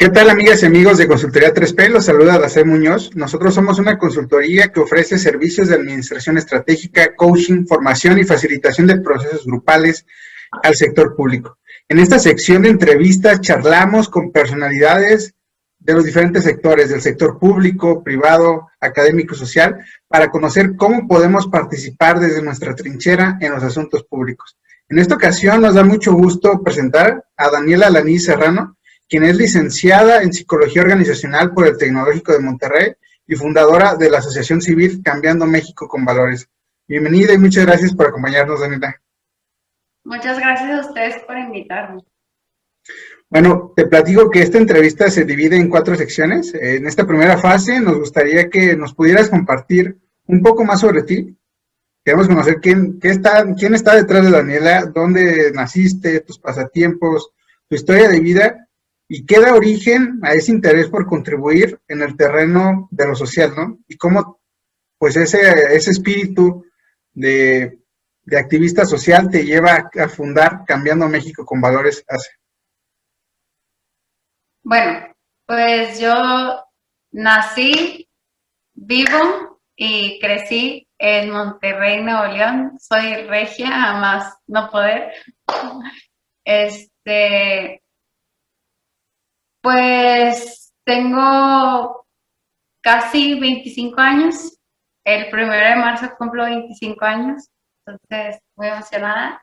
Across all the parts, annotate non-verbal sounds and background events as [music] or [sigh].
¿Qué tal amigas y amigos de Consultoría 3P? Los saluda Dacé Muñoz. Nosotros somos una consultoría que ofrece servicios de administración estratégica, coaching, formación y facilitación de procesos grupales al sector público. En esta sección de entrevistas charlamos con personalidades de los diferentes sectores, del sector público, privado, académico, social, para conocer cómo podemos participar desde nuestra trinchera en los asuntos públicos. En esta ocasión nos da mucho gusto presentar a Daniela Laní Serrano, quien es licenciada en Psicología Organizacional por el Tecnológico de Monterrey y fundadora de la Asociación Civil Cambiando México con Valores. Bienvenida y muchas gracias por acompañarnos, Daniela. Muchas gracias a ustedes por invitarme. Bueno, te platico que esta entrevista se divide en cuatro secciones. En esta primera fase nos gustaría que nos pudieras compartir un poco más sobre ti. Queremos conocer quién, qué está, quién está detrás de Daniela, dónde naciste, tus pasatiempos, tu historia de vida y qué da origen a ese interés por contribuir en el terreno de lo social, ¿no? Y cómo, pues, ese, ese espíritu de, activista social te lleva a fundar Cambiando México con Valores hace. Bueno, pues yo nací, vivo y crecí en Monterrey, Nuevo León. Soy regia, a más no poder. Este, pues tengo casi 25 años. El primero de marzo cumplo 25 años. Entonces, muy emocionada.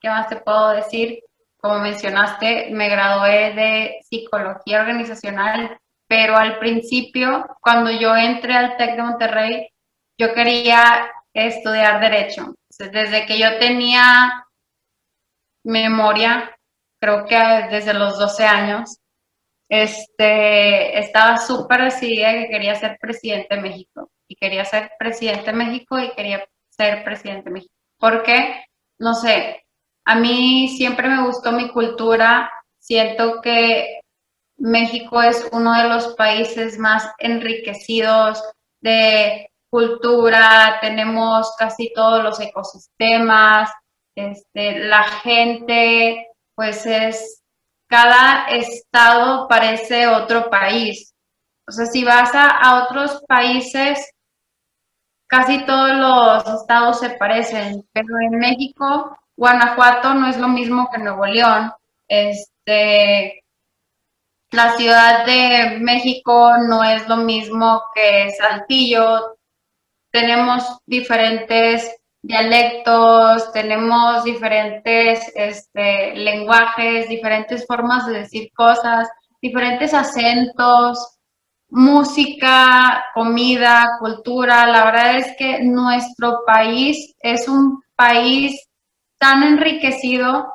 ¿Qué más te puedo decir? Como mencionaste, me gradué de psicología organizacional, pero al principio, cuando yo entré al TEC de Monterrey, yo quería estudiar derecho. desde que yo tenía memoria, creo que desde los 12 años, este, estaba súper decidida que quería ser presidente de México. Y quería ser presidente de México y quería ser presidente de México. Porque, no sé, a mí siempre me gustó mi cultura. Siento que México es uno de los países más enriquecidos de cultura, tenemos casi todos los ecosistemas, este, la gente pues es cada estado parece otro país. O sea, si vas a, otros países, casi todos los estados se parecen, pero en México, Guanajuato no es lo mismo que Nuevo León. Este, la Ciudad de México no es lo mismo que Saltillo. Tenemos diferentes dialectos, tenemos diferentes este, lenguajes, diferentes formas de decir cosas, diferentes acentos, música, comida, cultura. La verdad es que nuestro país es un país tan enriquecido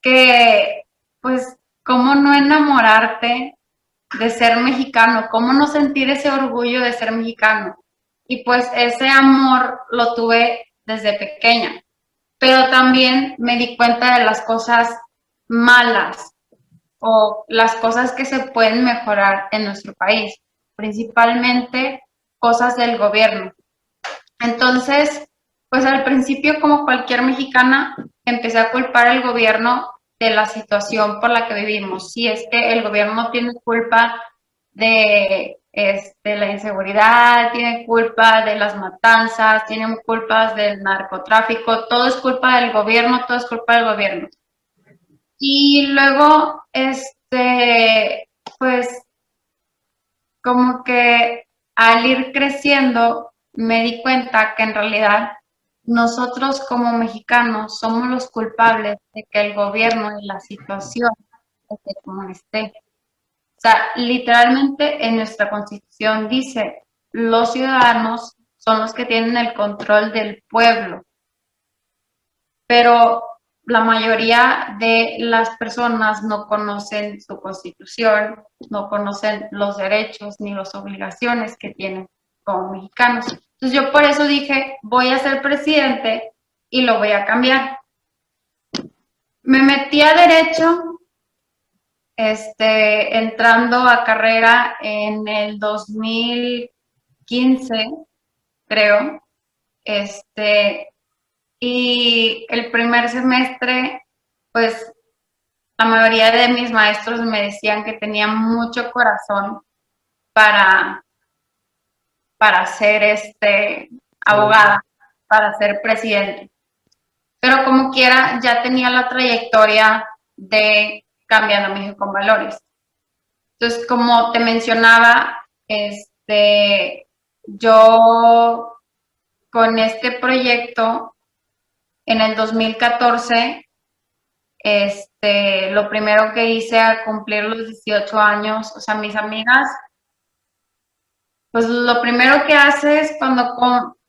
que, pues, ¿cómo no enamorarte de ser mexicano? ¿Cómo no sentir ese orgullo de ser mexicano? Y pues ese amor lo tuve desde pequeña, pero también me di cuenta de las cosas malas o las cosas que se pueden mejorar en nuestro país, principalmente cosas del gobierno. Entonces, pues al principio, como cualquier mexicana, empecé a culpar al gobierno de la situación por la que vivimos. Si es que el gobierno no tiene culpa de este, la inseguridad, tiene culpa de las matanzas, tienen culpas del narcotráfico, todo es culpa del gobierno, todo es culpa del gobierno. Y luego, este, pues, como que al ir creciendo, me di cuenta que en realidad nosotros como mexicanos somos los culpables de que el gobierno y la situación esté como esté sea, literalmente en nuestra constitución dice, los ciudadanos son los que tienen el control del pueblo. Pero la mayoría de las personas no conocen su constitución, no conocen los derechos ni las obligaciones que tienen como mexicanos. Entonces yo por eso dije, voy a ser presidente y lo voy a cambiar. Me metí a derecho este, entrando a carrera en el 2015, creo. Este, y el primer semestre, pues la mayoría de mis maestros me decían que tenía mucho corazón para, para ser este, abogada, para ser presidente. Pero como quiera, ya tenía la trayectoria de Cambiando México con Valores. Entonces, como te mencionaba, este, yo con este proyecto en el 2014 este, lo primero que hice a cumplir los 18 años, o sea, mis amigas, pues lo primero que haces cuando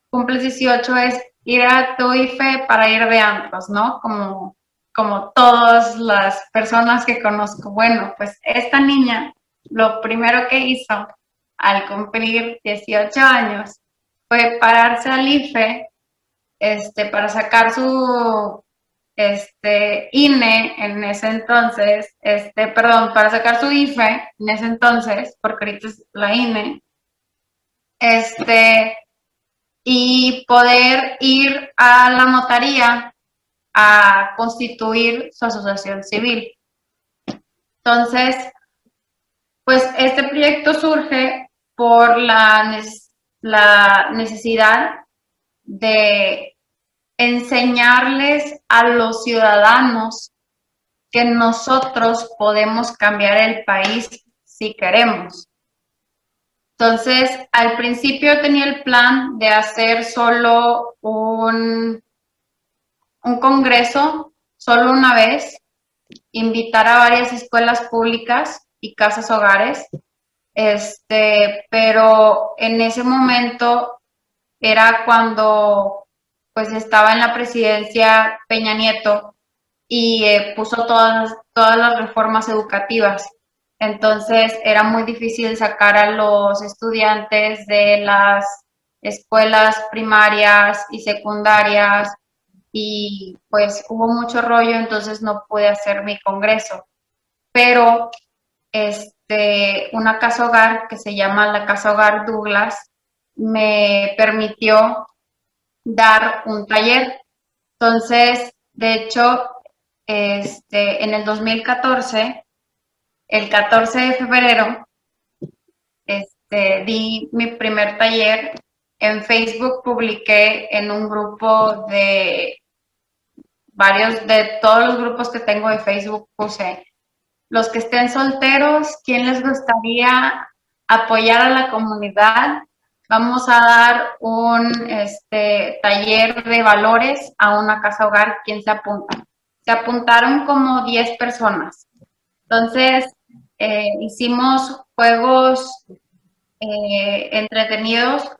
cumples 18 es ir a tu IFE para ir de antros, ¿no? Como, como todas las personas que conozco. Bueno, pues esta niña, lo primero que hizo al cumplir 18 años fue pararse al IFE este, para sacar su este, INE en ese entonces, este, perdón, para sacar su IFE en ese entonces, porque ahorita es la INE, este, y poder ir a la notaría a constituir su asociación civil. Entonces, pues este proyecto surge por la, la necesidad de enseñarles a los ciudadanos que nosotros podemos cambiar el país si queremos. Entonces, al principio tenía el plan de hacer solo un, un congreso, solo una vez, invitar a varias escuelas públicas y casas hogares, este, pero en ese momento era cuando pues estaba en la presidencia Peña Nieto y eh, puso todas, todas las reformas educativas. Entonces era muy difícil sacar a los estudiantes de las escuelas primarias y secundarias y pues hubo mucho rollo, entonces no pude hacer mi congreso. Pero este, una casa hogar que se llama la Casa Hogar Douglas me permitió dar un taller. Entonces, de hecho, este, en el 2014, el 14 de febrero, este, di mi primer taller. En Facebook publiqué en un grupo de varios, de todos los grupos que tengo de Facebook, puse los que estén solteros, ¿quién les gustaría apoyar a la comunidad? Vamos a dar un este, taller de valores a una casa hogar. ¿Quién se apunta? Se apuntaron como 10 personas. Entonces, eh, hicimos juegos eh, entretenidos.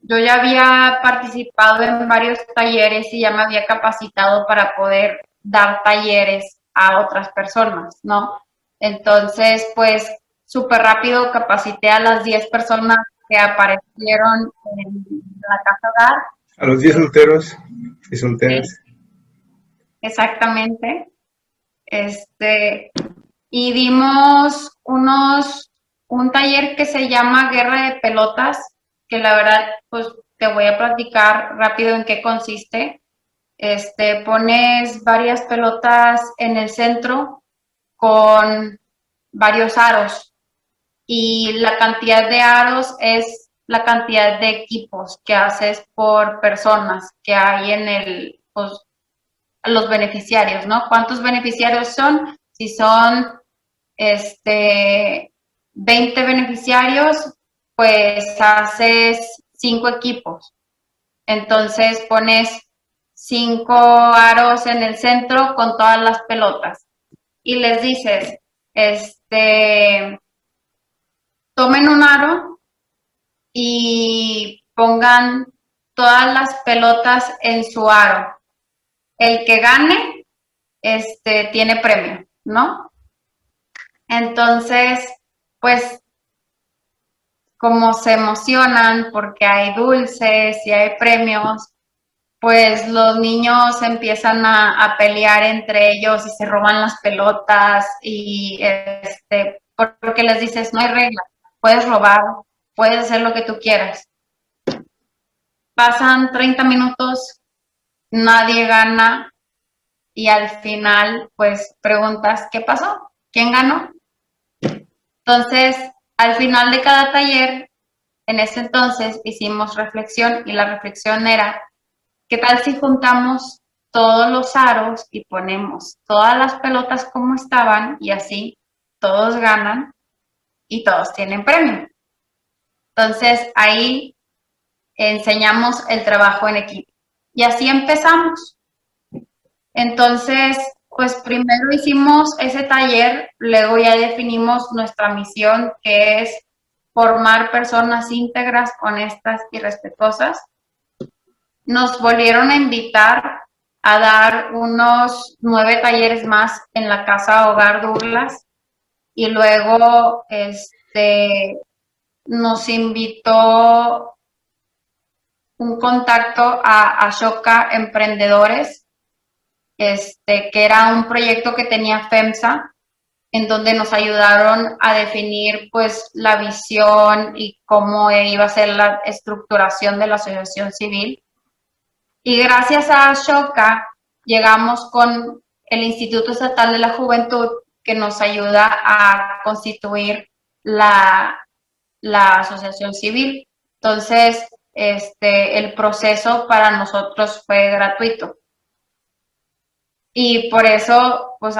Yo ya había participado en varios talleres y ya me había capacitado para poder dar talleres a otras personas, ¿no? Entonces, pues súper rápido capacité a las 10 personas que aparecieron en la casa hogar. A los 10 solteros y solteras. Exactamente. Este, y dimos unos, un taller que se llama Guerra de Pelotas, que la verdad, pues te voy a platicar rápido en qué consiste. Este, pones varias pelotas en el centro con varios aros y la cantidad de aros es la cantidad de equipos que haces por personas que hay en el, pues, los beneficiarios, ¿no? ¿Cuántos beneficiarios son? Si son este, 20 beneficiarios, pues haces cinco equipos. Entonces pones cinco aros en el centro con todas las pelotas y les dices, este, tomen un aro y pongan todas las pelotas en su aro. El que gane, este, tiene premio, ¿no? Entonces, pues, como se emocionan porque hay dulces y hay premios, pues los niños empiezan a, pelear entre ellos y se roban las pelotas y este, porque les dices, no hay reglas puedes robar, puedes hacer lo que tú quieras. Pasan 30 minutos, nadie gana y al final pues preguntas, ¿qué pasó? ¿Quién ganó? Entonces, al final de cada taller, en ese entonces hicimos reflexión y la reflexión era, ¿qué tal si juntamos todos los aros y ponemos todas las pelotas como estaban y así todos ganan y todos tienen premio? Entonces ahí enseñamos el trabajo en equipo y así empezamos. Entonces, pues primero hicimos ese taller, luego ya definimos nuestra misión, que es formar personas íntegras, honestas y respetuosas. Nos volvieron a invitar a dar unos nueve talleres más en la Casa Hogar Douglas y luego este, nos invitó un contacto a Ashoka Emprendedores este, que era un proyecto que tenía FEMSA, en donde nos ayudaron a definir pues la visión y cómo iba a ser la estructuración de la asociación civil. Y gracias a Ashoka llegamos con el Instituto Estatal de la Juventud que nos ayuda a constituir la, la asociación civil. Entonces, este, el proceso para nosotros fue gratuito. Y por eso, pues,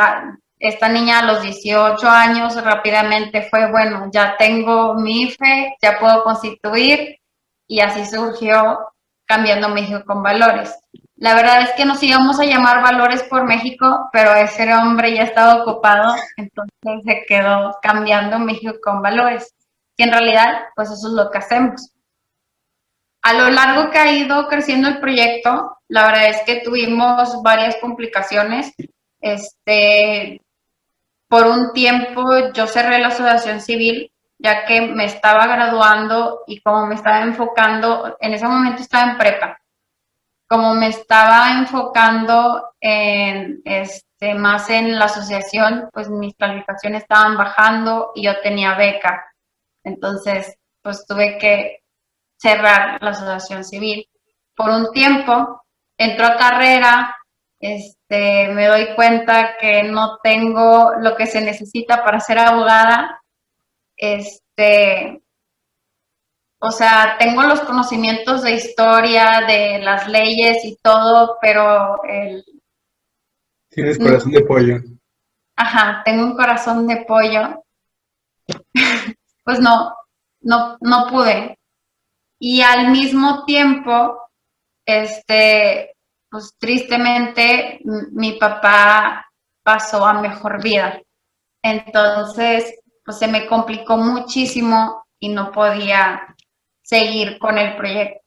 esta niña a los 18 años rápidamente fue, bueno, ya tengo mi IFE, ya puedo constituir, y así surgió Cambiando México con Valores. La verdad es que nos íbamos a llamar Valores por México, pero ese hombre ya estaba ocupado, entonces se quedó Cambiando México con Valores. Y en realidad, pues eso es lo que hacemos. A lo largo que ha ido creciendo el proyecto, la verdad es que tuvimos varias complicaciones. Este, por un tiempo yo cerré la asociación civil ya que me estaba graduando y como me estaba enfocando, en ese momento estaba en prepa, como me estaba enfocando en, este, más en la asociación, pues mis calificaciones estaban bajando y yo tenía beca. Entonces, pues tuve que cerrar la asociación civil. Por un tiempo, entro a carrera, este, me doy cuenta que no tengo lo que se necesita para ser abogada. Este, o sea, tengo los conocimientos de historia, de las leyes y todo, pero el... Tienes corazón de pollo. Ajá, tengo un corazón de pollo. [laughs] pues no, no, no pude y al mismo tiempo, este, pues tristemente mi papá pasó a mejor vida. Entonces, pues se me complicó muchísimo y no podía seguir con el proyecto.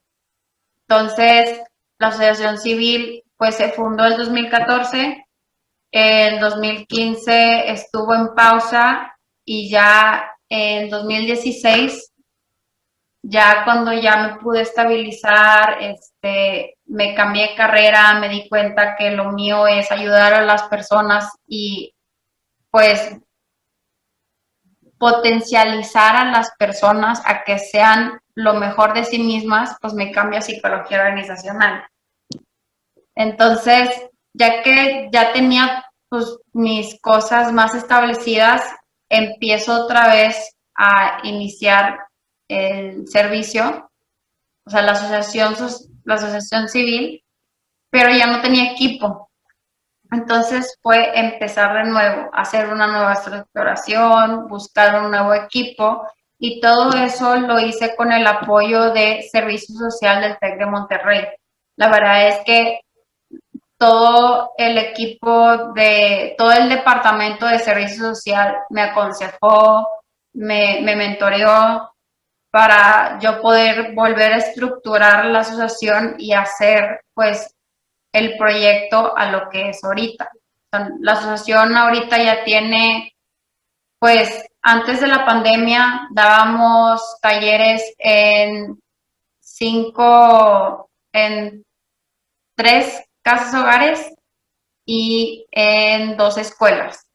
Entonces, la asociación civil pues se fundó en 2014, en 2015 estuvo en pausa y ya en 2016 ya cuando ya me pude estabilizar, este, me cambié carrera, me di cuenta que lo mío es ayudar a las personas y pues potencializar a las personas a que sean lo mejor de sí mismas, pues me cambio a psicología organizacional. Entonces, ya que ya tenía pues, mis cosas más establecidas, empiezo otra vez a iniciar el servicio, o sea, la asociación, la asociación civil, pero ya no tenía equipo. Entonces fue empezar de nuevo, hacer una nueva estructuración, buscar un nuevo equipo y todo eso lo hice con el apoyo de Servicio Social del TEC de Monterrey. La verdad es que todo el equipo de, todo el departamento de Servicio Social me aconsejó, me, me mentoreó, para yo poder volver a estructurar la asociación y hacer pues el proyecto a lo que es ahorita. La asociación ahorita ya tiene, pues antes de la pandemia dábamos talleres en cinco, en tres casas hogares y en dos escuelas.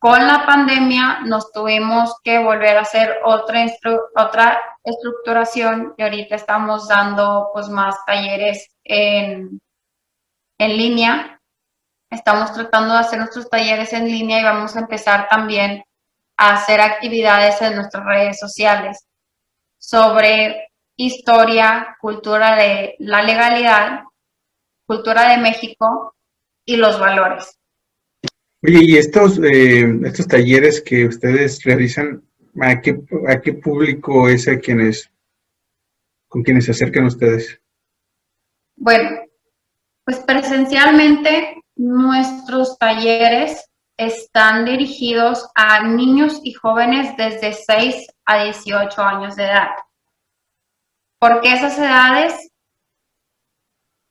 Con la pandemia nos tuvimos que volver a hacer otra, otra estructuración y ahorita estamos dando pues más talleres en, en línea. Estamos tratando de hacer nuestros talleres en línea y vamos a empezar también a hacer actividades en nuestras redes sociales sobre historia, cultura de la legalidad, cultura de México y los valores. Oye, y estos, eh, estos talleres que ustedes realizan, ¿a qué, ¿a qué público es a quienes, con quienes se acercan ustedes? Bueno, pues presencialmente nuestros talleres están dirigidos a niños y jóvenes desde 6 a 18 años de edad. Porque esas edades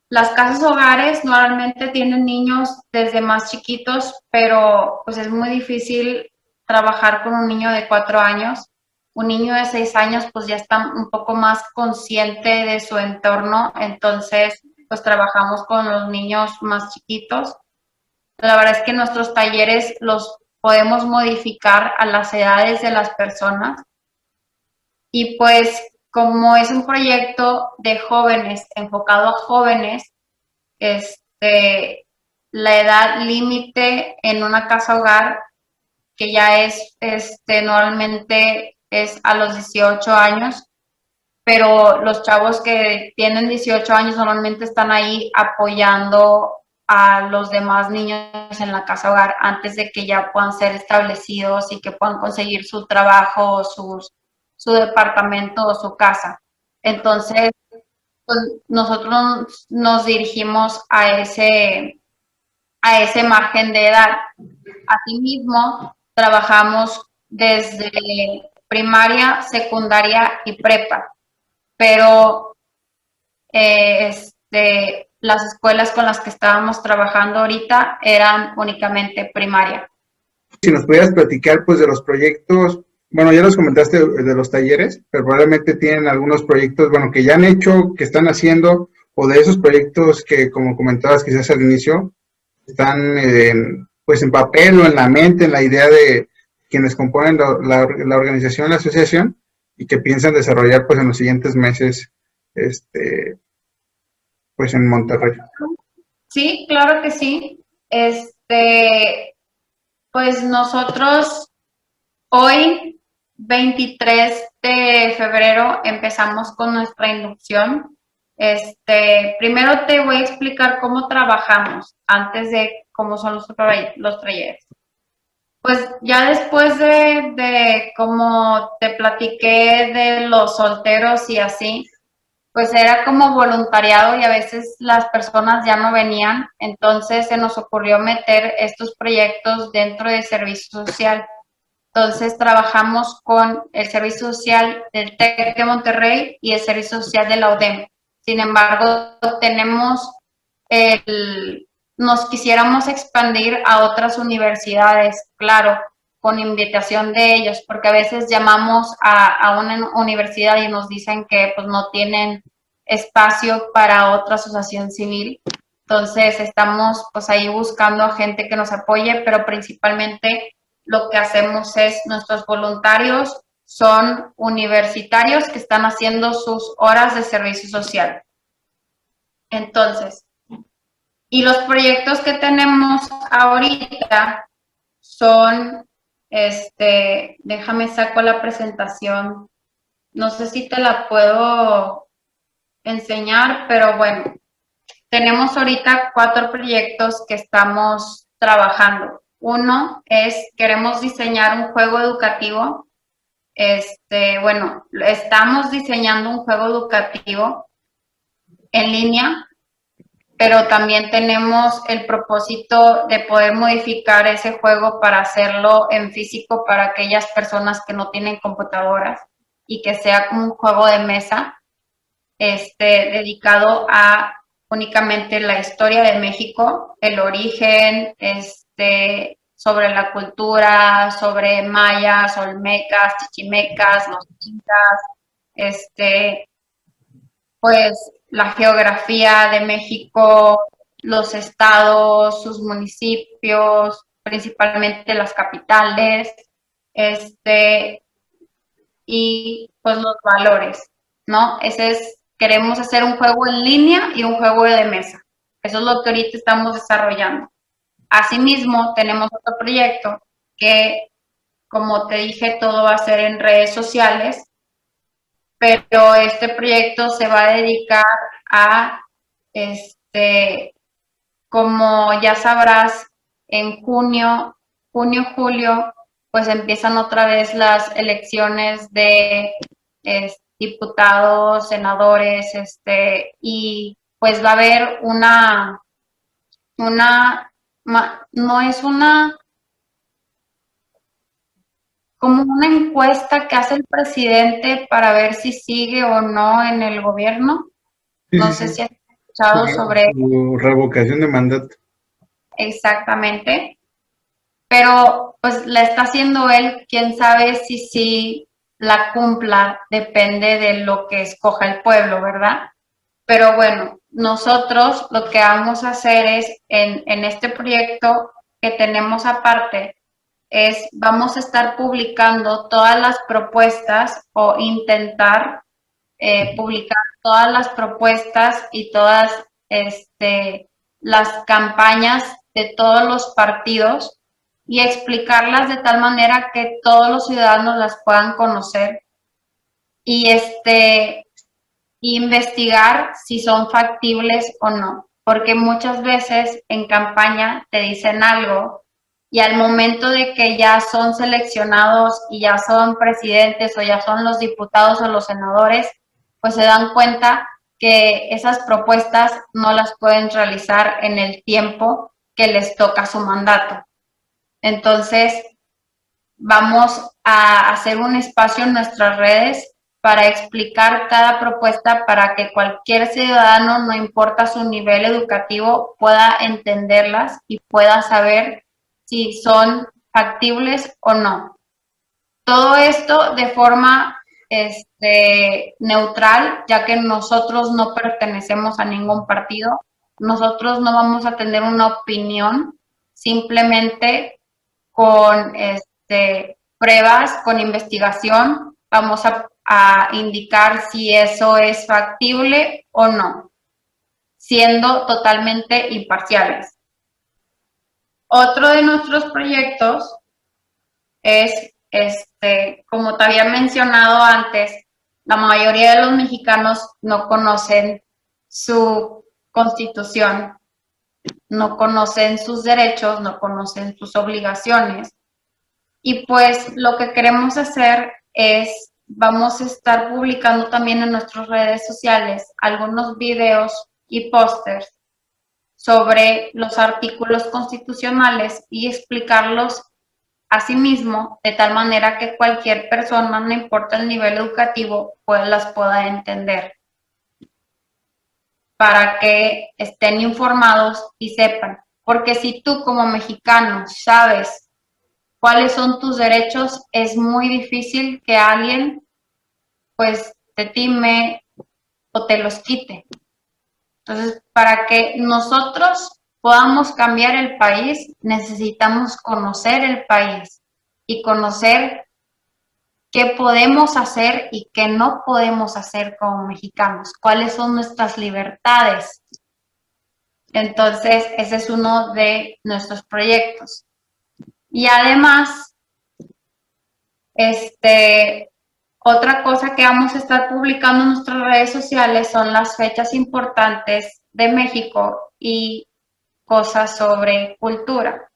las casas hogares normalmente tienen niños desde más chiquitos, pero pues es muy difícil trabajar con un niño de cuatro años. Un niño de seis años pues ya está un poco más consciente de su entorno, entonces pues trabajamos con los niños más chiquitos. La verdad es que nuestros talleres los podemos modificar a las edades de las personas. Y pues como es un proyecto de jóvenes, enfocado a jóvenes, este, la edad límite en una casa hogar, que ya es, este, normalmente es a los 18 años, pero los chavos que tienen 18 años normalmente están ahí apoyando a los demás niños en la casa hogar antes de que ya puedan ser establecidos y que puedan conseguir su trabajo, sus su departamento o su casa. Entonces, pues, nosotros nos dirigimos a ese, a ese margen de edad. Asimismo, trabajamos desde primaria, secundaria y prepa, pero eh, este, las escuelas con las que estábamos trabajando ahorita eran únicamente primaria. Si nos pudieras platicar pues de los proyectos bueno, ya nos comentaste de los talleres, pero probablemente tienen algunos proyectos, bueno, que ya han hecho, que están haciendo, o de esos proyectos que, como comentabas quizás al inicio, están en, pues en papel o en la mente, en la idea de quienes componen la, organización, la asociación, y que piensan desarrollar pues en los siguientes meses, este, pues en Monterrey. Sí, claro que sí. Este, pues nosotros hoy 23 de febrero empezamos con nuestra inducción. Este, primero te voy a explicar cómo trabajamos antes de cómo son los, los. Pues ya después de, de te platiqué de los solteros y así, pues era como voluntariado y a veces las personas ya no venían, entonces se nos ocurrió meter estos proyectos dentro de servicio social. Entonces trabajamos con el Servicio Social del TEC de Monterrey y el Servicio Social de la UDEM. Sin embargo, tenemos el, nos quisiéramos expandir a otras universidades, claro, con invitación de ellos, porque a veces llamamos a, a una universidad y nos dicen que pues no tienen espacio para otra asociación civil. Entonces estamos pues ahí buscando a gente que nos apoye, pero principalmente lo que hacemos es, nuestros voluntarios son universitarios que están haciendo sus horas de servicio social. Entonces, y los proyectos que tenemos ahorita son, este, déjame saco la presentación. No sé si te la puedo enseñar, pero bueno, tenemos ahorita cuatro proyectos que estamos trabajando. Uno es, queremos diseñar un juego educativo. Este, bueno, estamos diseñando un juego educativo en línea, pero también tenemos el propósito de poder modificar ese juego para hacerlo en físico para aquellas personas que no tienen computadoras y que sea un juego de mesa este, dedicado a únicamente la historia de México, el origen, es, este, sobre la cultura, sobre mayas, olmecas, chichimecas, los incas, este, pues la geografía de México, los estados, sus municipios, principalmente las capitales, este, y pues los valores, ¿no? Ese es, queremos hacer un juego en línea y un juego de mesa Eso es lo que ahorita estamos desarrollando. Asimismo, tenemos otro proyecto que, como te dije, todo va a ser en redes sociales, pero este proyecto se va a dedicar a, este, como ya sabrás, en junio, junio, julio, pues empiezan otra vez las elecciones de diputados, senadores, este, y pues va a haber una, una, no es una, como una encuesta que hace el presidente para ver si sigue o no en el gobierno. no sé si has escuchado sobre... Revocación de mandato. Exactamente. Pero pues la está haciendo él, quién sabe si sí la cumpla, depende de lo que escoja el pueblo, ¿verdad? Pero bueno, nosotros lo que vamos a hacer es en, en este proyecto que tenemos aparte, es vamos a estar publicando todas las propuestas o intentar eh, publicar todas las propuestas y todas este, las campañas de todos los partidos y explicarlas de tal manera que todos los ciudadanos las puedan conocer. Y este investigar si son factibles o no, porque muchas veces en campaña te dicen algo y al momento de que ya son seleccionados y ya son presidentes o ya son los diputados o los senadores, pues se dan cuenta que esas propuestas no las pueden realizar en el tiempo que les toca su mandato. Entonces, vamos a hacer un espacio en nuestras redes para explicar cada propuesta para que cualquier ciudadano, no importa su nivel educativo, pueda entenderlas y pueda saber si son factibles o no. Todo esto de forma este, neutral, ya que nosotros no pertenecemos a ningún partido, nosotros no vamos a tener una opinión, simplemente con este, pruebas, con investigación, vamos a, a indicar si eso es factible o no, siendo totalmente imparciales. Otro de nuestros proyectos es, este, como te había mencionado antes, la mayoría de los mexicanos no conocen su constitución, no conocen sus derechos, no conocen sus obligaciones. Y pues lo que queremos hacer es, vamos a estar publicando también en nuestras redes sociales algunos videos y pósters sobre los artículos constitucionales y explicarlos a sí mismo de tal manera que cualquier persona, no importa el nivel educativo, pues las pueda entender para que estén informados y sepan. Porque si tú como mexicano sabes cuáles son tus derechos, es muy difícil que alguien pues te time o te los quite. Entonces, para que nosotros podamos cambiar el país, necesitamos conocer el país y conocer qué podemos hacer y qué no podemos hacer como mexicanos, cuáles son nuestras libertades. Entonces, ese es uno de nuestros proyectos. Y además, este, otra cosa que vamos a estar publicando en nuestras redes sociales son las fechas importantes de México y cosas sobre cultura.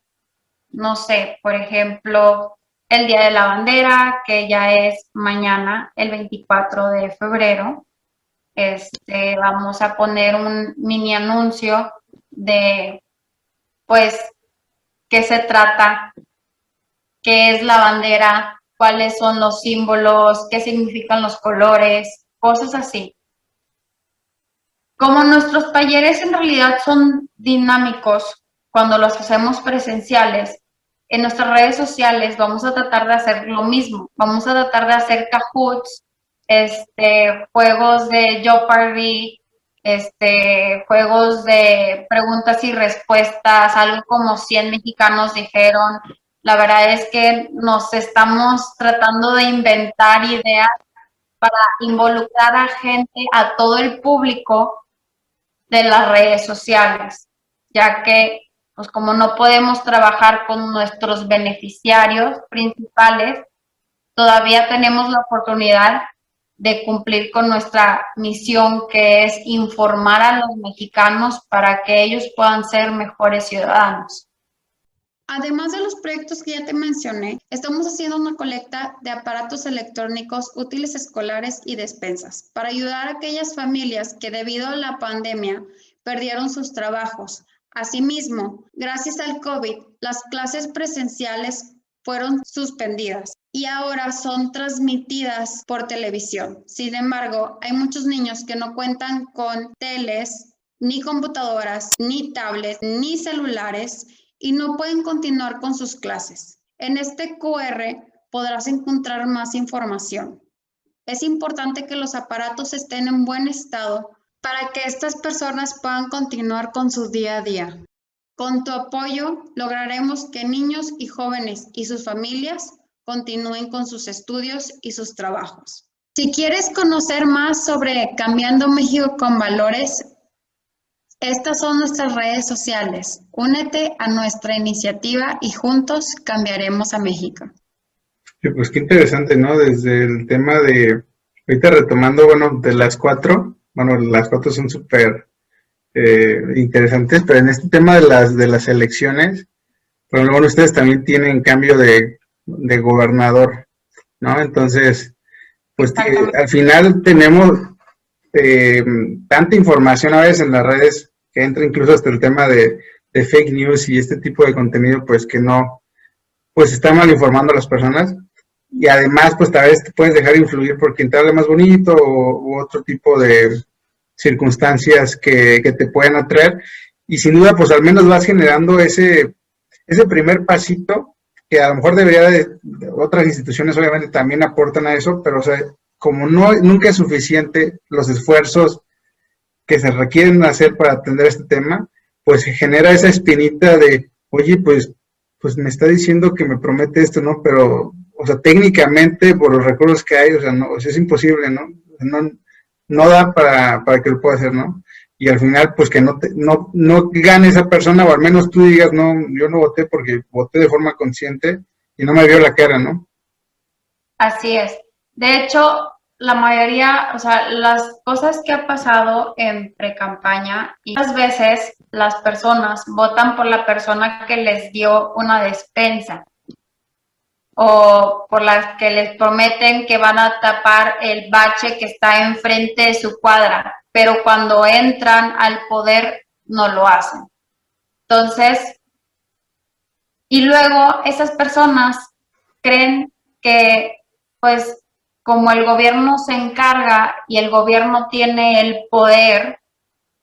No sé, por ejemplo, el Día de la Bandera, que ya es mañana, el 24 de febrero. Este, vamos a poner un mini anuncio de, pues, qué se trata, qué es la bandera, cuáles son los símbolos, qué significan los colores, cosas así. Como nuestros talleres en realidad son dinámicos cuando los hacemos presenciales, en nuestras redes sociales vamos a tratar de hacer lo mismo. Vamos a tratar de hacer cahoots, este, juegos de Jeopardy, este, juegos de preguntas y respuestas, algo como 100 mexicanos dijeron, la verdad es que nos estamos tratando de inventar ideas para involucrar a gente, a todo el público, de las redes sociales, ya que pues como no podemos trabajar con nuestros beneficiarios principales, todavía tenemos la oportunidad de cumplir con nuestra misión que es informar a los mexicanos para que ellos puedan ser mejores ciudadanos. Además de los proyectos que ya te mencioné, estamos haciendo una colecta de aparatos electrónicos, útiles escolares y despensas para ayudar a aquellas familias que debido a la pandemia perdieron sus trabajos. Asimismo, gracias al COVID, las clases presenciales fueron suspendidas y ahora son transmitidas por televisión. Sin embargo, hay muchos niños que no cuentan con teles, ni computadoras, ni tablets, ni celulares y no pueden continuar con sus clases. En este QR podrás encontrar más información. Es importante que los aparatos estén en buen estado para que estas personas puedan continuar con su día a día. Con tu apoyo lograremos que niños y jóvenes y sus familias continúen con sus estudios y sus trabajos. Si quieres conocer más sobre Cambiando México con Valores, estas son nuestras redes sociales. Únete a nuestra iniciativa y juntos cambiaremos a México. pues qué interesante, ¿no? Desde el tema de, ahorita retomando, bueno, de las cuatro, bueno, las cuatro son súper eh, interesantes, pero en este tema de las, de las elecciones, por bueno, ustedes también tienen cambio de, de gobernador, ¿no? Entonces, pues al final tenemos eh, tanta información a veces en las redes que entra incluso hasta el tema de, fake news y este tipo de contenido, pues que no, pues está mal informando a las personas. Y además, pues tal vez te puedes dejar influir por quien te hable más bonito o otro tipo de circunstancias que, te pueden atraer. Y sin duda, pues al menos vas generando ese, ese primer pasito que a lo mejor debería de, otras instituciones obviamente también aportan a eso, pero o sea, como no, nunca es suficiente los esfuerzos que se requieren hacer para atender este tema, pues genera esa espinita de, oye, pues, pues me está diciendo que me promete esto, ¿no? Pero, o sea, técnicamente, por los recursos que hay, o sea, no, es imposible, ¿no? No, no da para, para que lo pueda hacer, ¿no? Y al final, pues que no, no, no gane esa persona, o al menos tú digas, no, yo no voté porque voté de forma consciente y no me vio la cara, ¿no? Así es. De hecho, la mayoría, o sea, las cosas que ha pasado en pre-campaña, y muchas veces las personas votan por la persona que les dio una despensa o por las que les prometen que van a tapar el bache que está enfrente de su cuadra, pero cuando entran al poder no lo hacen. Entonces, y luego esas personas creen que pues como el gobierno se encarga y el gobierno tiene el poder,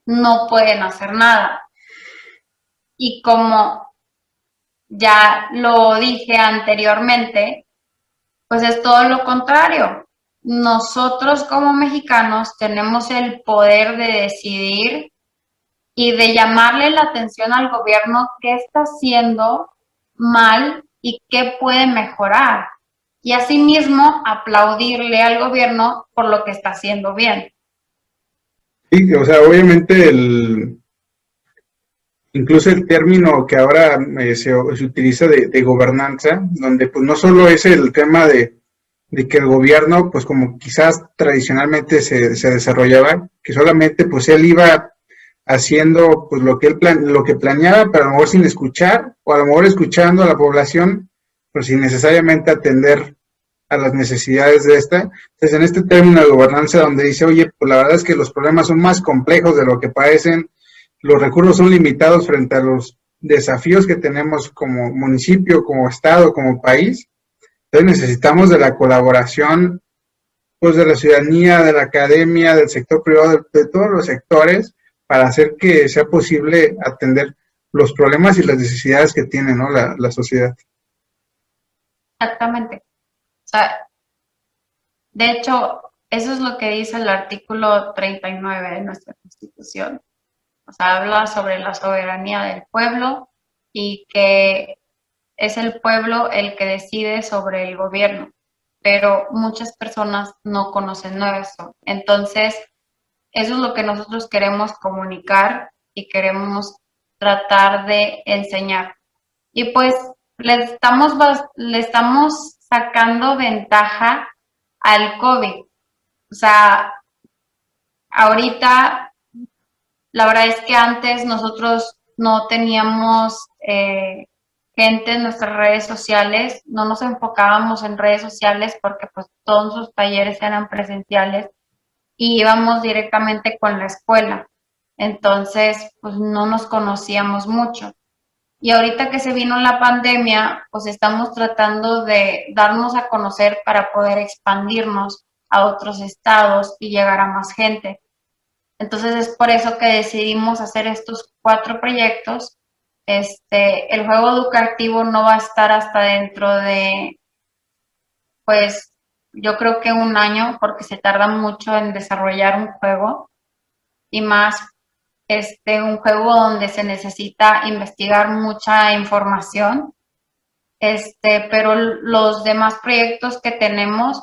no pueden hacer nada. Y como ya lo dije anteriormente, pues es todo lo contrario. Nosotros como mexicanos tenemos el poder de decidir y de llamarle la atención al gobierno qué está haciendo mal y qué puede mejorar y asimismo aplaudirle al gobierno por lo que está haciendo bien. Sí, o sea, obviamente el, incluso el término que ahora eh, se, utiliza de, gobernanza, donde pues no solo es el tema de, que el gobierno, pues como quizás tradicionalmente se, se, desarrollaba, que solamente pues él iba haciendo pues lo que él plan, lo que planeaba, pero a lo mejor sin escuchar, o a lo mejor escuchando a la población, pero sin necesariamente atender a las necesidades de esta. Entonces, en este término de gobernanza donde dice, oye, pues la verdad es que los problemas son más complejos de lo que parecen, los recursos son limitados frente a los desafíos que tenemos como municipio, como estado, como país. Entonces necesitamos de la colaboración pues de la ciudadanía, de la academia, del sector privado, de, todos los sectores, para hacer que sea posible atender los problemas y las necesidades que tiene ¿no? la, la sociedad. Exactamente de hecho, eso es lo que dice el artículo 39 de nuestra Constitución. O sea, habla sobre la soberanía del pueblo y que es el pueblo el que decide sobre el gobierno, pero muchas personas no conocen eso. Entonces, eso es lo que nosotros queremos comunicar y queremos tratar de enseñar. Y pues le estamos, le estamos sacando ventaja al COVID. O sea, ahorita, la verdad es que antes nosotros no teníamos eh, gente en nuestras redes sociales, no nos enfocábamos en redes sociales porque pues todos sus talleres eran presenciales y íbamos directamente con la escuela. Entonces, pues no nos conocíamos mucho. Y ahorita que se vino la pandemia, pues estamos tratando de darnos a conocer para poder expandirnos a otros estados y llegar a más gente. Entonces es por eso que decidimos hacer estos cuatro proyectos este, el juego educativo no va a estar hasta dentro de, pues, yo creo que un año, porque se tarda mucho en desarrollar un juego y más este, un juego donde se necesita investigar mucha información. Este, pero los demás proyectos que tenemos,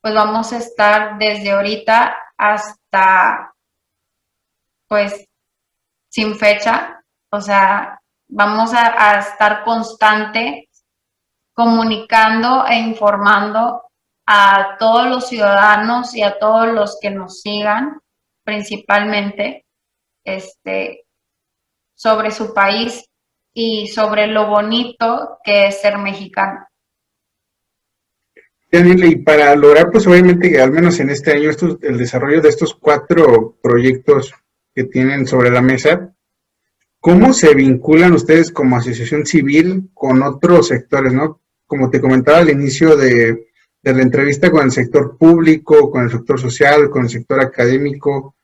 pues vamos a estar desde ahorita hasta, pues, sin fecha. O sea, Vamos a, estar constante comunicando e informando a todos los ciudadanos y a todos los que nos sigan, principalmente, este, sobre su país y sobre lo bonito que es ser mexicano. y para lograr, pues obviamente, al menos en este año, el desarrollo de estos cuatro proyectos que tienen sobre la mesa, ¿Cómo se vinculan ustedes como asociación civil con otros sectores, no? Como te comentaba al inicio de, la entrevista con el sector público, con el sector social, con el sector académico,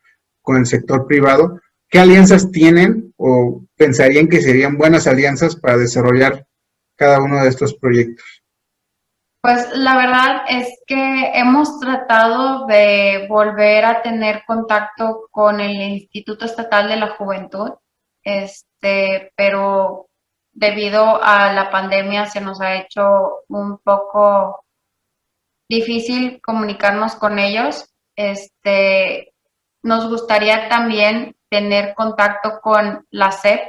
con el sector privado, ¿qué alianzas tienen o pensarían que serían buenas alianzas para desarrollar cada uno de estos proyectos? Pues la verdad es que hemos tratado de volver a tener contacto con el Instituto Estatal de la Juventud este, pero debido a la pandemia se nos ha hecho un poco difícil comunicarnos con ellos. Este, nos gustaría también tener contacto con la SEP,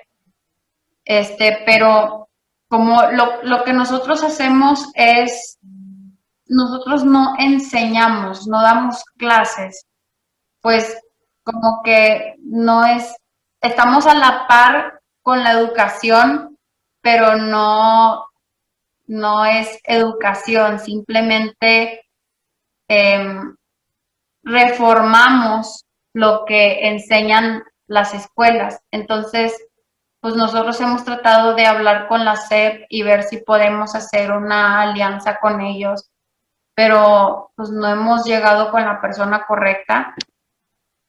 este, pero como lo, lo que nosotros hacemos es, nosotros no enseñamos, no damos clases, pues como que no es estamos a la par con la educación, pero no, no es educación, simplemente em, reformamos lo que enseñan las escuelas. Entonces, pues nosotros hemos tratado de hablar con la SEP y ver si podemos hacer una alianza con ellos, pero pues no hemos llegado con la persona correcta.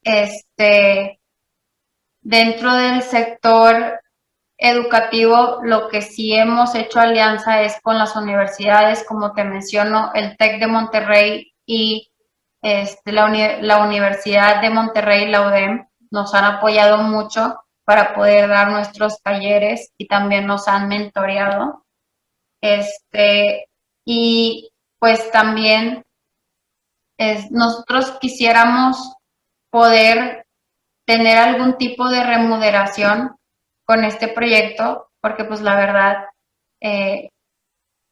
Este, Dentro del sector educativo, lo que sí hemos hecho alianza es con las universidades, como te menciono, el TEC de Monterrey y este, la, la Universidad de Monterrey, la UDEM, nos han apoyado mucho para poder dar nuestros talleres y también nos han mentoreado. Este, y pues también es, nosotros quisiéramos poder tener algún tipo de remuneración con este proyecto, porque pues la verdad, eh,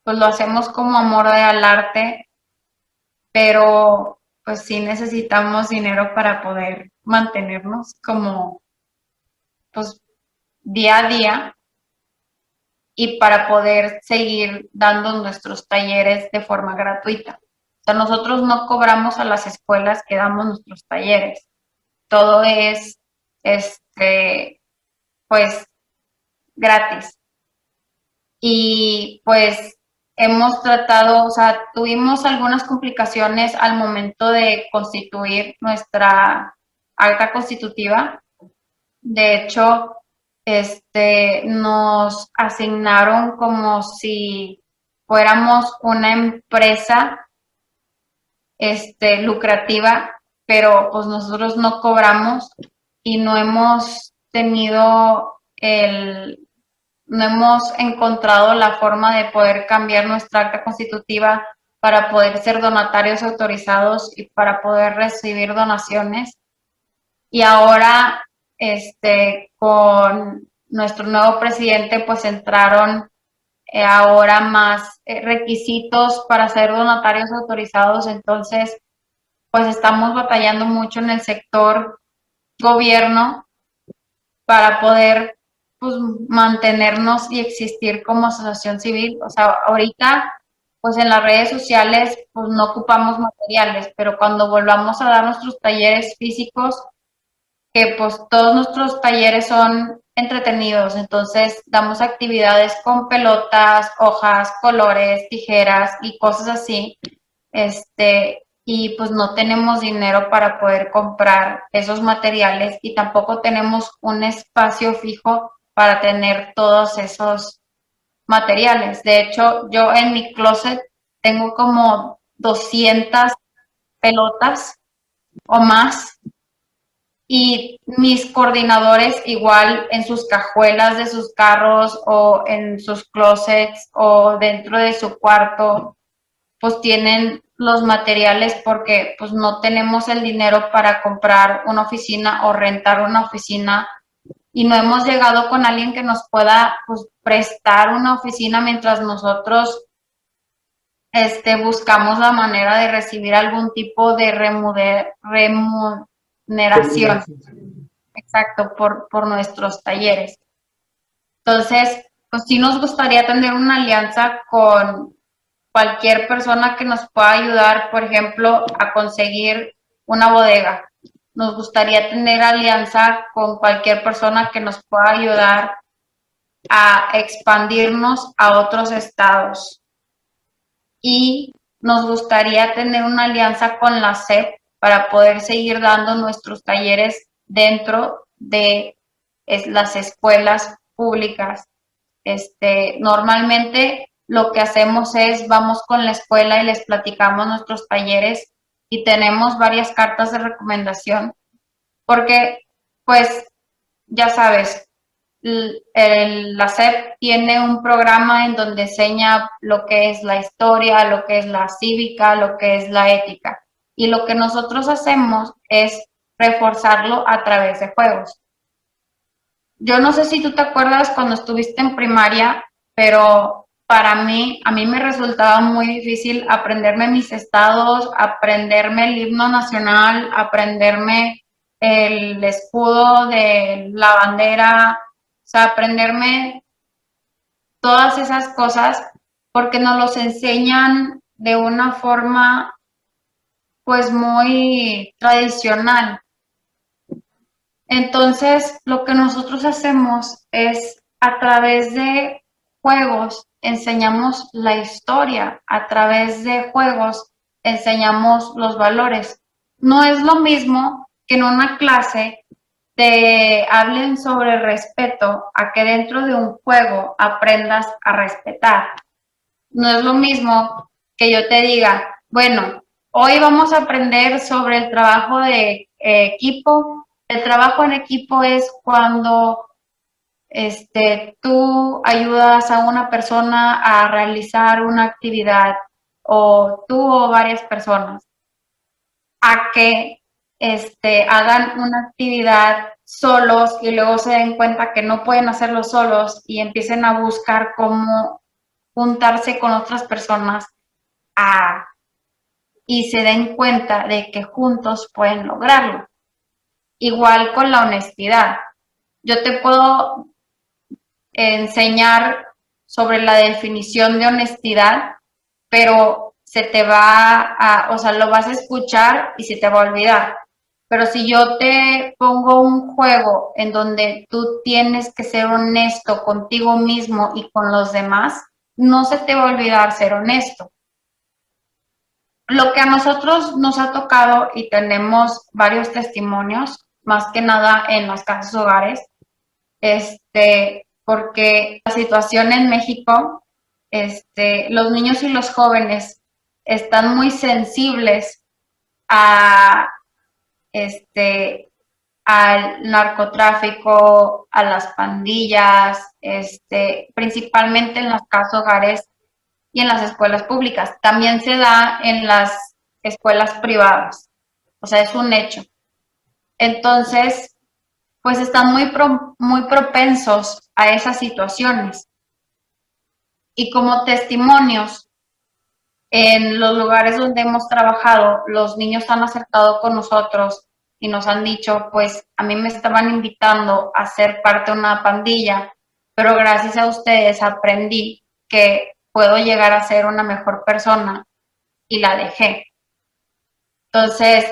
pues lo hacemos como amor al arte, pero pues sí necesitamos dinero para poder mantenernos como pues día a día y para poder seguir dando nuestros talleres de forma gratuita. O sea, nosotros no cobramos a las escuelas que damos nuestros talleres todo es, este, pues, gratis. Y pues hemos tratado, o sea, tuvimos algunas complicaciones al momento de constituir nuestra acta constitutiva. De hecho, este, nos asignaron como si fuéramos una empresa este, lucrativa pero pues nosotros no cobramos y no hemos tenido el, no hemos encontrado la forma de poder cambiar nuestra acta constitutiva para poder ser donatarios autorizados y para poder recibir donaciones. Y ahora este, con nuestro nuevo presidente pues entraron eh, ahora más eh, requisitos para ser donatarios autorizados, entonces pues estamos batallando mucho en el sector gobierno para poder pues, mantenernos y existir como asociación civil. O sea, ahorita pues en las redes sociales pues no ocupamos materiales, pero cuando volvamos a dar nuestros talleres físicos, que pues todos nuestros talleres son entretenidos, entonces damos actividades con pelotas, hojas, colores, tijeras y cosas así. Este, y pues no tenemos dinero para poder comprar esos materiales y tampoco tenemos un espacio fijo para tener todos esos materiales. De hecho, yo en mi closet tengo como 200 pelotas o más y mis coordinadores igual en sus cajuelas de sus carros o en sus closets o dentro de su cuarto, pues tienen los materiales porque pues no tenemos el dinero para comprar una oficina o rentar una oficina. Y no hemos llegado con alguien que nos pueda pues, prestar una oficina mientras nosotros este, buscamos la manera de recibir algún tipo de remuneración. Exacto, por, por nuestros talleres. Entonces, pues sí nos gustaría tener una alianza con cualquier persona que nos pueda ayudar, por ejemplo, a conseguir una bodega. Nos gustaría tener alianza con cualquier persona que nos pueda ayudar a expandirnos a otros estados. Y nos gustaría tener una alianza con la SEP para poder seguir dando nuestros talleres dentro de las escuelas públicas. Este, normalmente lo que hacemos es vamos con la escuela y les platicamos nuestros talleres y tenemos varias cartas de recomendación porque pues ya sabes, la SEP tiene un programa en donde enseña lo que es la historia, lo que es la cívica, lo que es la ética. Y lo que nosotros hacemos es reforzarlo a través de juegos. Yo no sé si tú te acuerdas cuando estuviste en primaria, pero para mí, a mí me resultaba muy difícil aprenderme mis estados, aprenderme el himno nacional, aprenderme el escudo de la bandera, o sea, aprenderme todas esas cosas porque nos los enseñan de una forma pues muy tradicional. Entonces, lo que nosotros hacemos es a través de juegos enseñamos la historia, a través de juegos enseñamos los valores. No es lo mismo que en una clase te hablen sobre respeto a que dentro de un juego aprendas a respetar. No es lo mismo que yo te diga, bueno, hoy vamos a aprender sobre el trabajo de equipo. El trabajo en equipo es cuando este, tú ayudas a una persona a realizar una actividad o tú o varias personas a que este, hagan una actividad solos y luego se den cuenta que no pueden hacerlo solos y empiecen a buscar cómo juntarse con otras personas y se den cuenta de que juntos pueden lograrlo. Igual con la honestidad. Yo te puedo enseñar sobre la definición de honestidad, pero se te va a, o sea, lo vas a escuchar y se te va a olvidar. Pero si yo te pongo un juego en donde tú tienes que ser honesto contigo mismo y con los demás, no se te va a olvidar ser honesto. Lo que a nosotros nos ha tocado y tenemos varios testimonios, más que nada en las casas hogares, este, porque la situación en México, este, los niños y los jóvenes están muy sensibles a, este, al narcotráfico, a las pandillas, este, principalmente en las casas hogares y en las escuelas públicas. También se da en las escuelas privadas, o sea, es un hecho. Entonces, pues están muy, muy propensos a esas situaciones. Y como testimonios, en los lugares donde hemos trabajado, los niños han acercado con nosotros y nos han dicho, pues a mí me estaban invitando a ser parte de una pandilla, pero gracias a ustedes aprendí que puedo llegar a ser una mejor persona y la dejé. Entonces,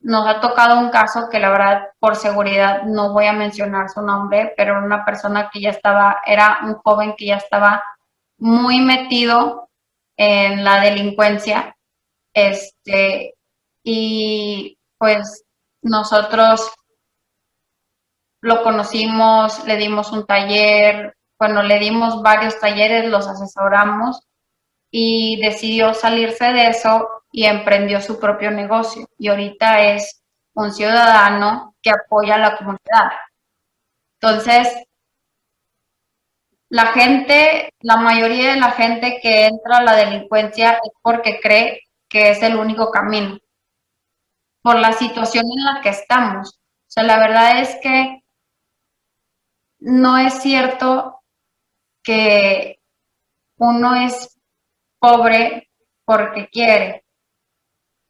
nos ha tocado un caso que la verdad, por seguridad, no voy a mencionar su nombre, pero una persona que ya estaba, era un joven que ya estaba muy metido en la delincuencia, este, y pues nosotros lo conocimos, le dimos un taller, bueno, le dimos varios talleres, los asesoramos y decidió salirse de eso y emprendió su propio negocio. Y ahorita es un ciudadano que apoya a la comunidad. Entonces, la gente, la mayoría de la gente que entra a la delincuencia es porque cree que es el único camino, por la situación en la que estamos. O sea, la verdad es que no es cierto que uno es pobre porque quiere.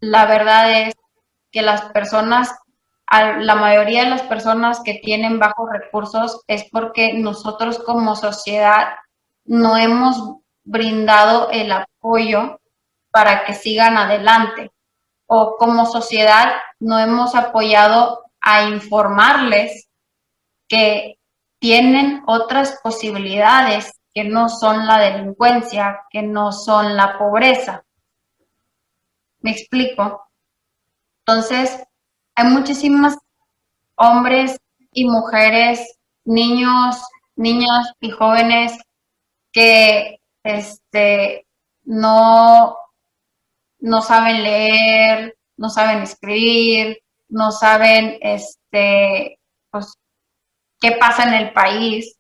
La verdad es que las personas, la mayoría de las personas que tienen bajos recursos es porque nosotros como sociedad no hemos brindado el apoyo para que sigan adelante o como sociedad no hemos apoyado a informarles que tienen otras posibilidades que no son la delincuencia, que no son la pobreza. ¿Me explico? Entonces, hay muchísimos hombres y mujeres, niños, niñas y jóvenes que este, no, no saben leer, no saben escribir, no saben este, pues, qué pasa en el país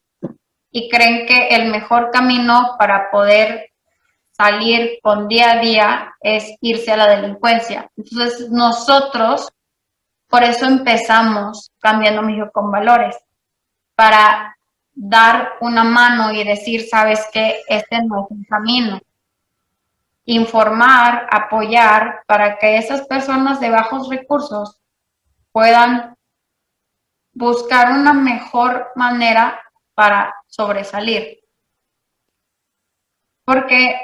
y creen que el mejor camino para poder salir con día a día es irse a la delincuencia. Entonces nosotros, por eso empezamos cambiando México con valores, para dar una mano y decir, sabes que este no es un camino. Informar, apoyar para que esas personas de bajos recursos puedan buscar una mejor manera para sobresalir. Porque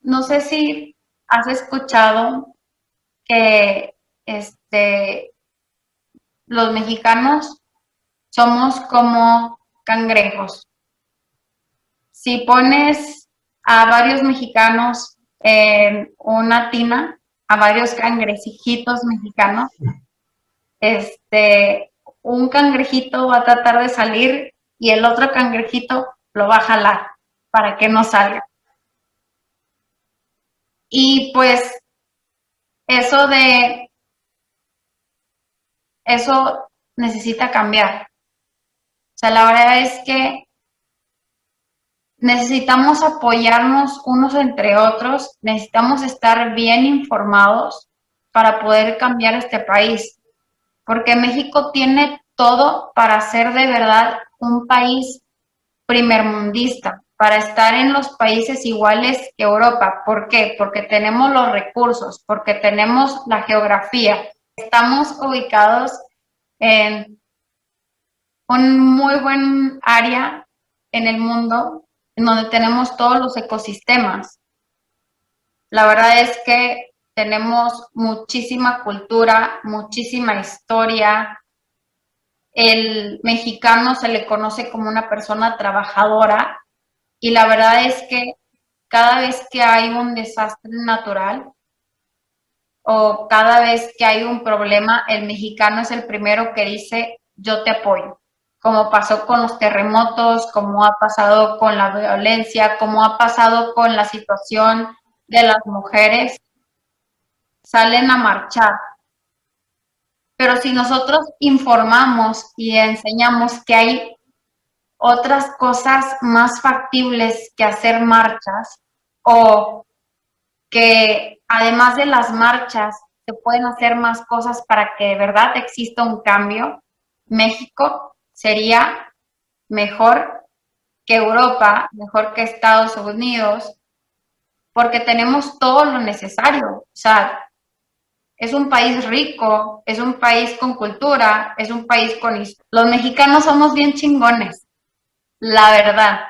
no sé si has escuchado que este, los mexicanos somos como cangrejos. Si pones a varios mexicanos en una tina, a varios cangrejitos mexicanos, este, un cangrejito va a tratar de salir y el otro cangrejito lo va a jalar para que no salga. Y pues eso de, eso necesita cambiar. O sea, la verdad es que necesitamos apoyarnos unos entre otros, necesitamos estar bien informados para poder cambiar este país porque México tiene todo para ser de verdad un país primermundista, para estar en los países iguales que Europa. ¿Por qué? Porque tenemos los recursos, porque tenemos la geografía. Estamos ubicados en un muy buen área en el mundo en donde tenemos todos los ecosistemas. La verdad es que tenemos muchísima cultura, muchísima historia. El mexicano se le conoce como una persona trabajadora y la verdad es que cada vez que hay un desastre natural o cada vez que hay un problema, el mexicano es el primero que dice yo te apoyo, como pasó con los terremotos, como ha pasado con la violencia, como ha pasado con la situación de las mujeres salen a marchar. Pero si nosotros informamos y enseñamos que hay otras cosas más factibles que hacer marchas o que además de las marchas se pueden hacer más cosas para que de verdad exista un cambio, México sería mejor que Europa, mejor que Estados Unidos, porque tenemos todo lo necesario. O sea, es un país rico, es un país con cultura, es un país con... Los mexicanos somos bien chingones, la verdad.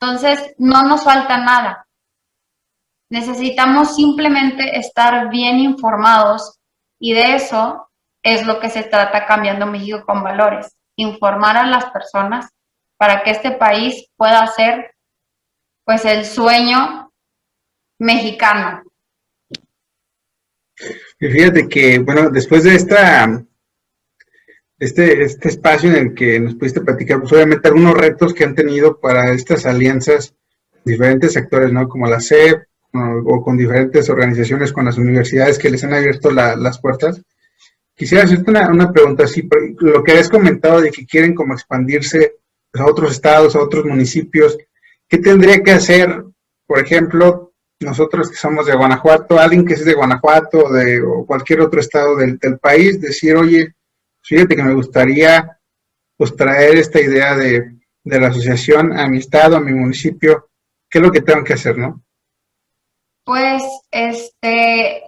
Entonces, no nos falta nada. Necesitamos simplemente estar bien informados y de eso es lo que se trata cambiando México con valores. Informar a las personas para que este país pueda ser pues el sueño mexicano. Y fíjate que, bueno, después de esta, este, este espacio en el que nos pudiste platicar, pues obviamente algunos retos que han tenido para estas alianzas, diferentes sectores, ¿no? Como la SEP o, con diferentes organizaciones, con las universidades que les han abierto las puertas. Quisiera hacerte una, una pregunta así, lo que has comentado de que quieren como expandirse a otros estados, a otros municipios, ¿qué tendría que hacer, por ejemplo, nosotros que somos de Guanajuato, alguien que es de Guanajuato de, o cualquier otro estado del, país, decir, oye, fíjate que me gustaría pues traer esta idea de, de la asociación a mi estado, a mi municipio, ¿qué es lo que tengo que hacer, no? Pues, este,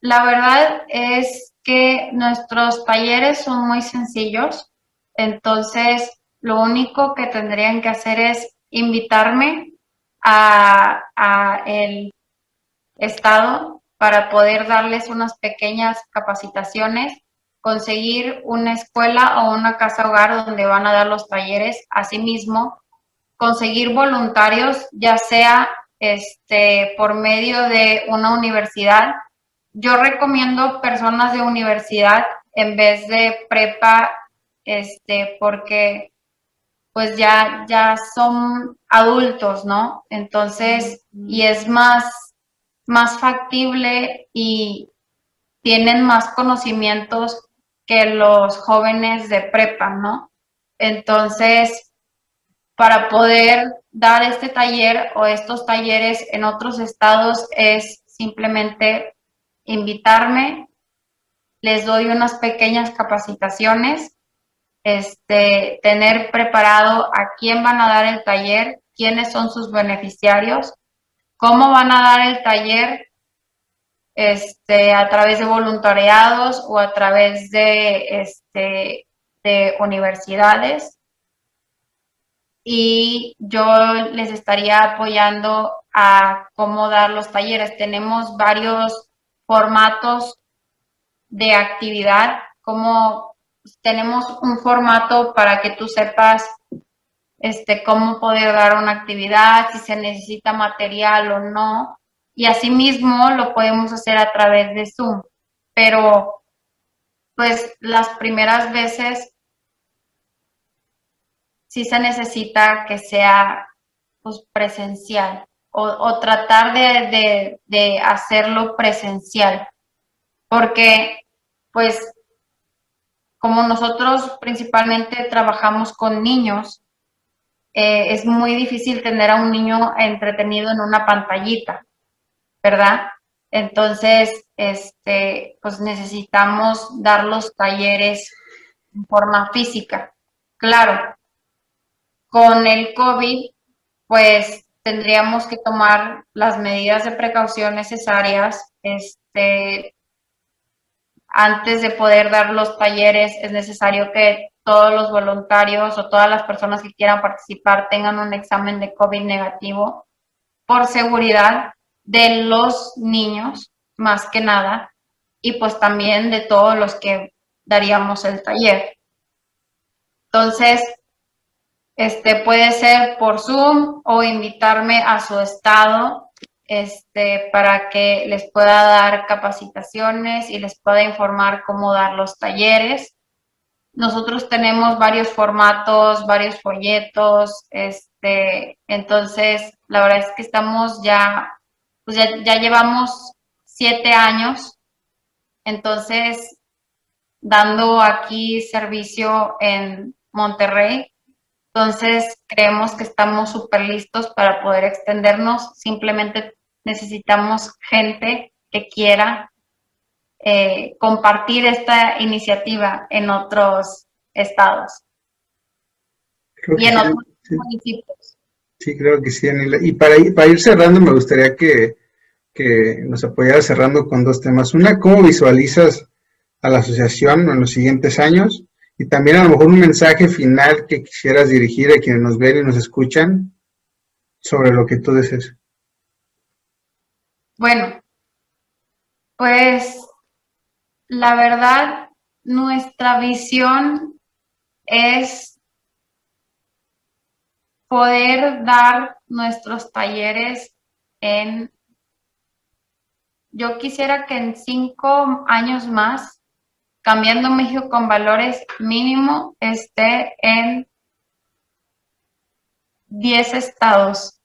la verdad es que nuestros talleres son muy sencillos, entonces lo único que tendrían que hacer es invitarme a, el Estado para poder darles unas pequeñas capacitaciones, conseguir una escuela o una casa hogar donde van a dar los talleres, asimismo, conseguir voluntarios, ya sea este, por medio de una universidad. Yo recomiendo personas de universidad en vez de prepa, este, porque pues ya, ya son adultos, ¿no? Entonces, y es más, más factible y tienen más conocimientos que los jóvenes de prepa, ¿no? Entonces, para poder dar este taller o estos talleres en otros estados es simplemente invitarme, les doy unas pequeñas capacitaciones este, tener preparado a quién van a dar el taller, quiénes son sus beneficiarios, cómo van a dar el taller este, a través de voluntariados o a través de, este, de universidades. Y yo les estaría apoyando a cómo dar los talleres. Tenemos varios formatos de actividad, como tenemos un formato para que tú sepas este, cómo poder dar una actividad, si se necesita material o no. Y asimismo lo podemos hacer a través de Zoom. Pero, pues, las primeras veces sí se necesita que sea pues, presencial o, tratar de, de hacerlo presencial. Porque, pues, como nosotros principalmente trabajamos con niños, eh, es muy difícil tener a un niño entretenido en una pantallita, ¿verdad? Entonces, este, pues necesitamos dar los talleres en forma física. Claro, con el COVID, pues tendríamos que tomar las medidas de precaución necesarias, este, antes de poder dar los talleres es necesario que todos los voluntarios o todas las personas que quieran participar tengan un examen de COVID negativo por seguridad de los niños, más que nada, y pues también de todos los que daríamos el taller. Entonces, este puede ser por Zoom o invitarme a su estado este, para que les pueda dar capacitaciones y les pueda informar cómo dar los talleres. Nosotros tenemos varios formatos, varios folletos, este, entonces la verdad es que estamos ya, pues ya, ya llevamos siete años, entonces dando aquí servicio en Monterrey. Entonces, creemos que estamos súper listos para poder extendernos. Simplemente necesitamos gente que quiera eh, compartir esta iniciativa en otros estados y en otros municipios. Sí, creo que sí, Y para ir, para ir cerrando, me gustaría que, que nos apoyara cerrando con dos temas. Una, ¿cómo visualizas a la asociación en los siguientes años? Y también a lo mejor un mensaje final que quisieras dirigir a quienes nos ven y nos escuchan sobre lo que tú deseas. Bueno, pues la verdad, nuestra visión es poder dar nuestros talleres en, yo quisiera que en cinco años más, cambiando México con valores mínimo, esté en 10 estados.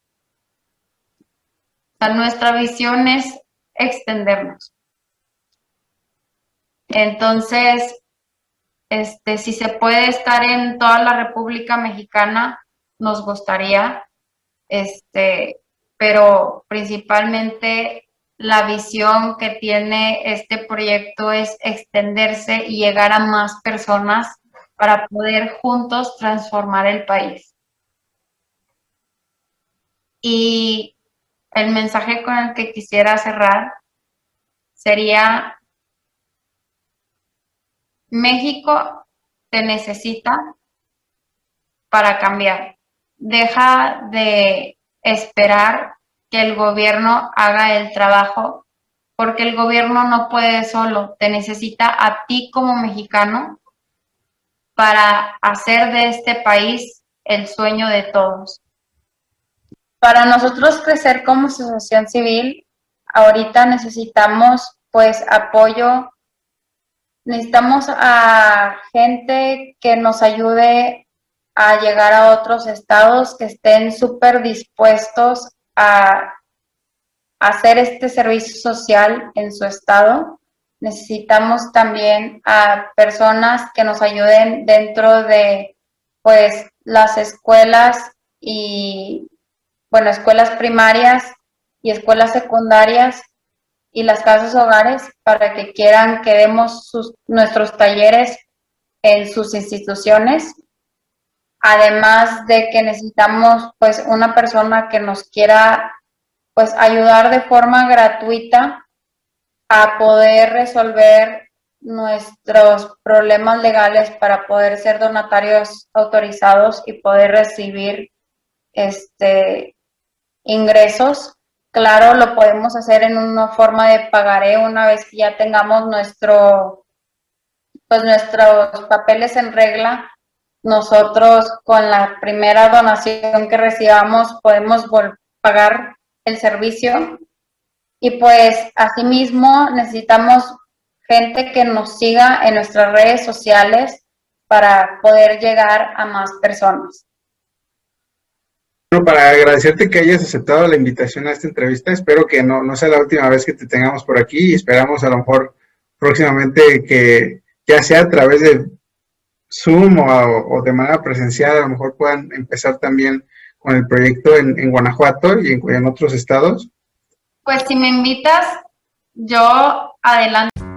nuestra visión es extendernos. Entonces, este, si se puede estar en toda la República Mexicana, nos gustaría, este, pero principalmente la visión que tiene este proyecto es extenderse y llegar a más personas para poder juntos transformar el país. Y el mensaje con el que quisiera cerrar sería México te necesita para cambiar. Deja de esperar que el gobierno haga el trabajo, porque el gobierno no puede solo, te necesita a ti como mexicano para hacer de este país el sueño de todos. Para nosotros crecer como asociación civil, ahorita necesitamos pues apoyo necesitamos a gente que nos ayude a llegar a otros estados que estén súper dispuestos a hacer este servicio social en su estado. Necesitamos también a personas que nos ayuden dentro de pues las escuelas y bueno, escuelas primarias y escuelas secundarias y las casas hogares para que quieran que demos nuestros talleres en sus instituciones. Además de que necesitamos pues una persona que nos quiera pues ayudar de forma gratuita a poder resolver nuestros problemas legales para poder ser donatarios autorizados y poder recibir este ingresos Claro, lo podemos hacer en una forma de pagaré una vez que ya tengamos nuestro, pues nuestros papeles en regla. Nosotros con la primera donación que recibamos podemos pagar el servicio y pues asimismo necesitamos gente que nos siga en nuestras redes sociales para poder llegar a más personas. Bueno, para agradecerte que hayas aceptado la invitación a esta entrevista, espero que no, sea la última vez que te tengamos por aquí y esperamos a lo mejor próximamente que ya sea a través de Zoom o, de manera presencial, a lo mejor puedan empezar también con el proyecto en, Guanajuato y en otros estados. Pues si me invitas, yo adelante.